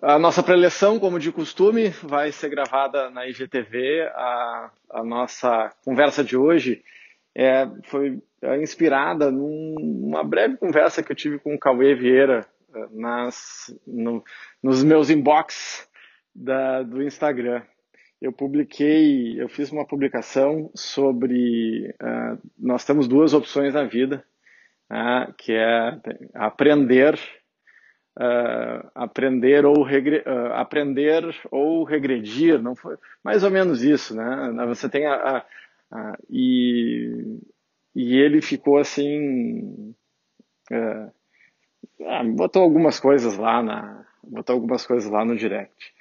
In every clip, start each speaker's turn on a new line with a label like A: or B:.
A: A nossa preleção, como de costume, vai ser gravada na IGTV. A, a nossa conversa de hoje é, foi inspirada numa breve conversa que eu tive com o Cauê Vieira eh, nas, no, nos meus inbox da, do Instagram. Eu publiquei, eu fiz uma publicação sobre uh, nós temos duas opções na vida, uh, que é aprender uh, aprender ou regre, uh, aprender ou regredir, não foi mais ou menos isso, né? Você tem a, a, a e e ele ficou assim, uh, botou algumas coisas lá na, botou algumas coisas lá no direct.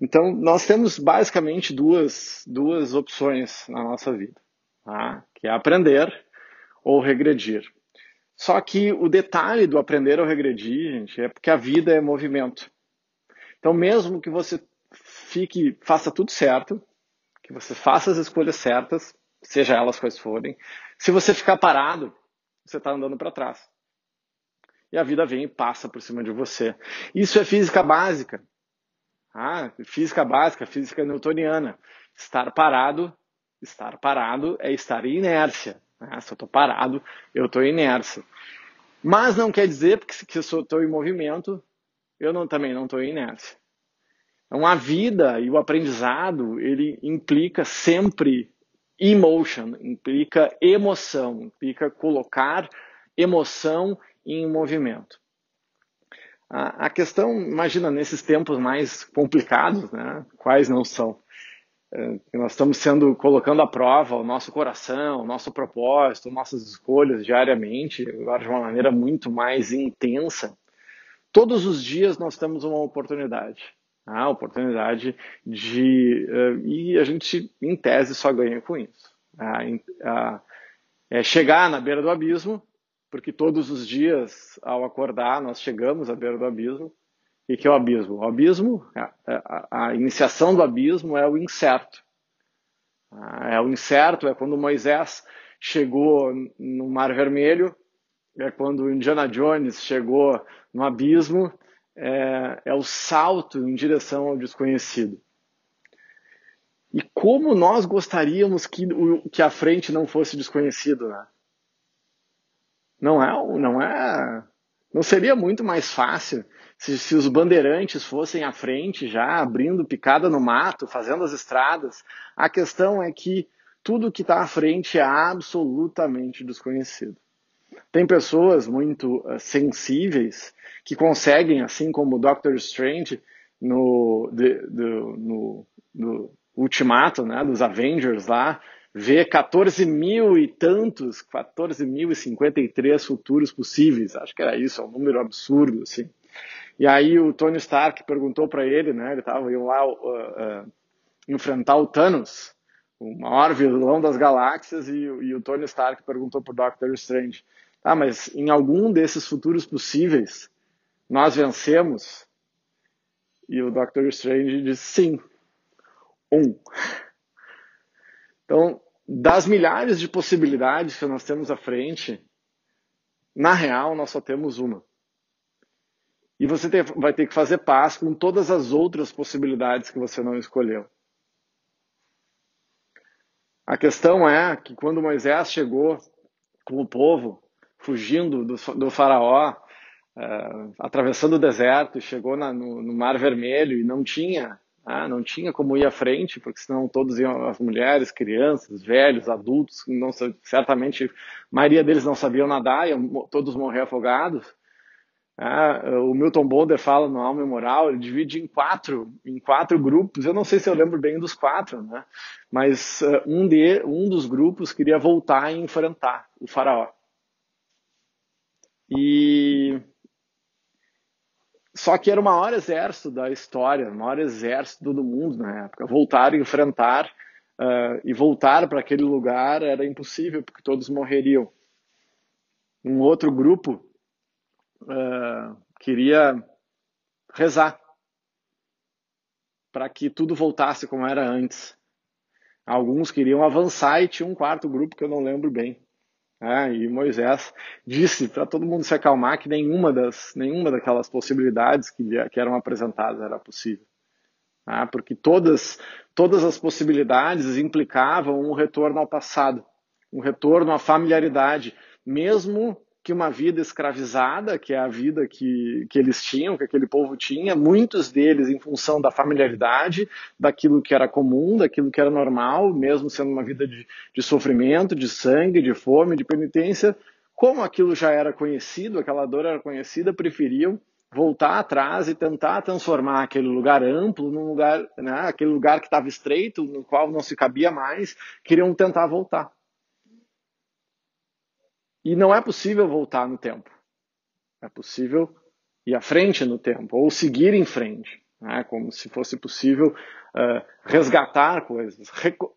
A: então nós temos basicamente duas duas opções na nossa vida, tá? que é aprender ou regredir. Só que o detalhe do aprender ou regredir, gente, é porque a vida é movimento. Então, mesmo que você fique, faça tudo certo, que você faça as escolhas certas, seja elas quais forem, se você ficar parado, você está andando para trás. E a vida vem e passa por cima de você. Isso é física básica. Ah, física básica, física newtoniana. Estar parado, estar parado é estar em inércia. Né? Se eu estou parado, eu estou inércia. Mas não quer dizer que se eu estou em movimento, eu não, também não estou em inércia. Então a vida e o aprendizado, ele implica sempre emotion, implica emoção, implica colocar emoção em movimento. A, a questão, imagina, nesses tempos mais complicados, né, quais não são, nós estamos sendo colocando à prova o nosso coração, o nosso propósito, nossas escolhas diariamente, agora de uma maneira muito mais intensa. Todos os dias nós temos uma oportunidade, a oportunidade de uh, e a gente em tese só ganha com isso. é chegar na beira do abismo, porque todos os dias ao acordar nós chegamos à beira do abismo o que é o abismo? O abismo, a, a, a iniciação do abismo é o incerto. É o incerto, é quando Moisés chegou no Mar Vermelho, é quando Indiana Jones chegou no abismo, é, é o salto em direção ao desconhecido. E como nós gostaríamos que, que a frente não fosse desconhecido, né? Não é, não é, não seria muito mais fácil se, se os bandeirantes fossem à frente já, abrindo picada no mato, fazendo as estradas. A questão é que tudo que está à frente é absolutamente desconhecido. Tem pessoas muito uh, sensíveis que conseguem, assim como o Doctor Strange no, de, no, no Ultimato, né, dos Avengers lá, ver 14 mil e tantos, 14 mil e 53 futuros possíveis. Acho que era isso, é um número absurdo, assim. E aí o Tony Stark perguntou para ele, né? Ele estava indo lá uh, uh, enfrentar o Thanos, o maior vilão das galáxias, e, e o Tony Stark perguntou para o Doctor Strange: "Ah, mas em algum desses futuros possíveis nós vencemos?" E o Doctor Strange disse: "Sim, um." Então, das milhares de possibilidades que nós temos à frente, na real nós só temos uma. E você ter, vai ter que fazer paz com todas as outras possibilidades que você não escolheu. A questão é que quando Moisés chegou com o povo, fugindo do, do faraó, uh, atravessando o deserto, chegou na, no, no, Mar Vermelho e não tinha, uh, não tinha como ir à frente, porque senão todos iam, as mulheres, crianças, velhos, adultos, não, certamente a maioria deles não sabiam nadar, iam todos morrer afogados. Ah, o Milton Bolder fala no Alma Moral, ele divide em quatro, em quatro grupos. Eu não sei se eu lembro bem dos quatro, né? Mas uh, um, de, um dos grupos queria voltar e enfrentar o faraó. E só que era o maior exército da história, o maior exército do mundo na época. Voltar enfrentar uh, e voltar para aquele lugar era impossível porque todos morreriam. Um outro grupo uh, queria rezar para que tudo voltasse como era antes. Alguns queriam avançar e tinha um quarto grupo que eu não lembro bem. Né? E Moisés disse para todo mundo se acalmar que nenhuma, das, nenhuma daquelas possibilidades que, que eram apresentadas era possível. Né? Porque todas, todas as possibilidades implicavam um retorno ao passado, um retorno à familiaridade, mesmo que uma vida escravizada, que é a vida que, que eles tinham, que aquele povo tinha, muitos deles em função da familiaridade, daquilo que era comum, daquilo que era normal, mesmo sendo uma vida de, de sofrimento, de sangue, de fome, de penitência, como aquilo já era conhecido, aquela dor era conhecida, preferiam voltar atrás e tentar transformar aquele lugar amplo num lugar, né, aquele lugar que estava estreito, no qual não se cabia mais, queriam tentar voltar. E não é possível voltar no tempo. É possível ir à frente no tempo, ou seguir em frente, né? como se fosse possível uh, resgatar coisas.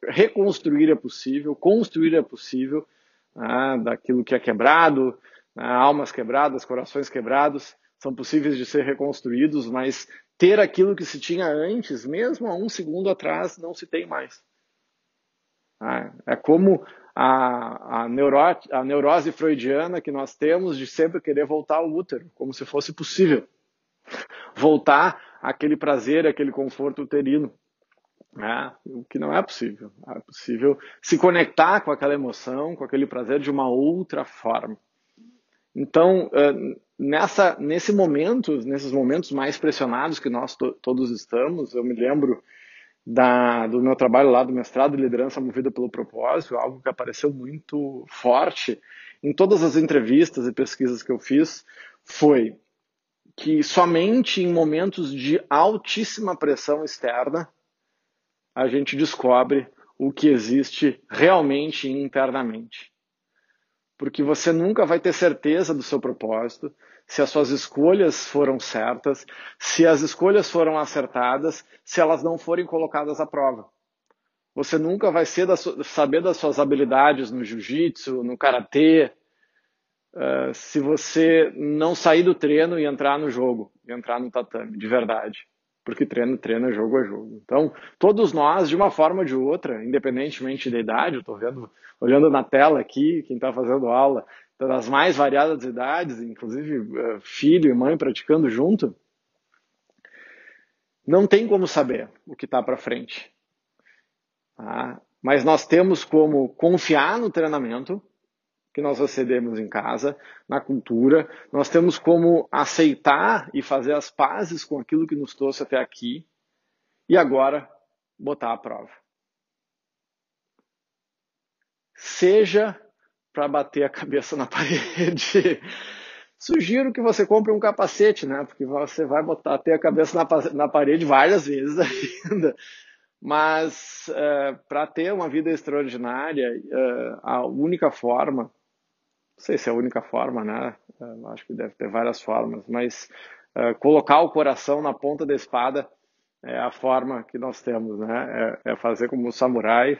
A: reconstruir é possível, construir é possível, né? daquilo que é quebrado, né? almas quebradas, corações quebrados, são possíveis de ser reconstruídos, mas ter aquilo que se tinha antes, mesmo há um segundo atrás, não se tem mais. Ah, é como a, a, neuro, a neurose freudiana que nós temos de sempre querer voltar ao útero, como se fosse possível. Voltar àquele prazer, aquele conforto uterino. É, o que não é possível. É possível se conectar com aquela emoção, com aquele prazer de uma outra forma. Então, nessa, nesse momento, nesses momentos mais pressionados que nós to todos estamos, eu me lembro da, do meu trabalho lá do mestrado de liderança movida pelo propósito, algo que apareceu muito forte em todas as entrevistas e pesquisas que eu fiz, foi que somente em momentos de altíssima pressão externa a gente descobre o que existe realmente internamente. Porque você nunca vai ter certeza do seu propósito, se as suas escolhas foram certas, se as escolhas foram acertadas, se elas não forem colocadas à prova. Você nunca vai da, saber das suas habilidades no jiu-jitsu, no karatê, uh, se você não sair do treino e entrar no jogo, entrar no tatame, de verdade. Porque treino, treino, é jogo, é jogo. Então, todos nós, de uma forma ou de outra, independentemente da idade, eu estou vendo, olhando na tela aqui, quem está fazendo aula, das mais variadas idades, inclusive eh, filho e mãe praticando junto, não tem como saber o que está para frente. Tá? Mas nós temos como confiar no treinamento que nós recebemos em casa, na cultura, nós temos como aceitar e fazer as pazes com aquilo que nos trouxe até aqui e agora botar à prova. Seja para bater a cabeça na parede. Sugiro que você compre um capacete, né? Porque você vai botar ter a cabeça na, na parede várias vezes ainda. Mas é, para ter uma vida extraordinária, é, a única forma, não sei se é a única forma, né? É, acho que deve ter várias formas, mas colocar o coração na ponta da espada é a forma que nós temos, né? É, é fazer como o samurai,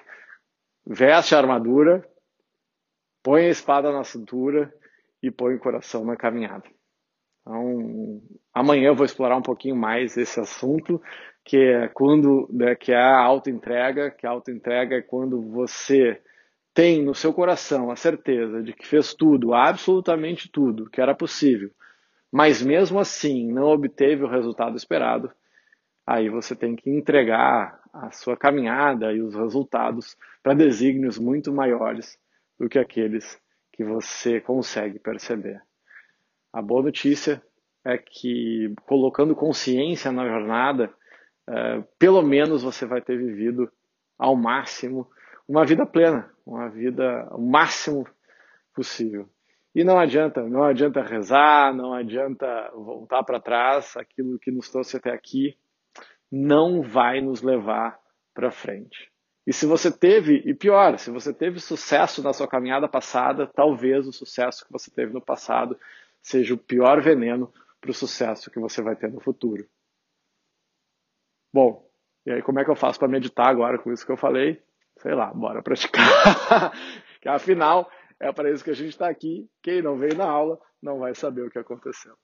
A: veste a armadura, põe a espada na cintura e põe o coração na caminhada. Então, amanhã eu vou explorar um pouquinho mais esse assunto, que é quando, né, que é a autoentrega, que a autoentrega é quando você tem no seu coração a certeza de que fez tudo, absolutamente tudo, que era possível, mas mesmo assim não obteve o resultado esperado, aí você tem que entregar a sua caminhada e os resultados para desígnios muito maiores do que aqueles que você consegue perceber. A boa notícia é que, colocando consciência na jornada, é, pelo menos você vai ter vivido ao máximo uma vida plena, uma vida o máximo possível. E não adianta, não adianta rezar, não adianta voltar para trás, aquilo que nos trouxe até aqui não vai nos levar para frente. E se você teve, e pior, se você teve sucesso na sua caminhada passada, talvez o sucesso que você teve no passado seja o pior veneno para o sucesso que você vai ter no futuro. Bom, e aí como é que eu faço para meditar agora com isso que eu falei? Sei lá, bora praticar. que afinal, é para isso que a gente está aqui. Quem não veio na aula não vai saber o que aconteceu.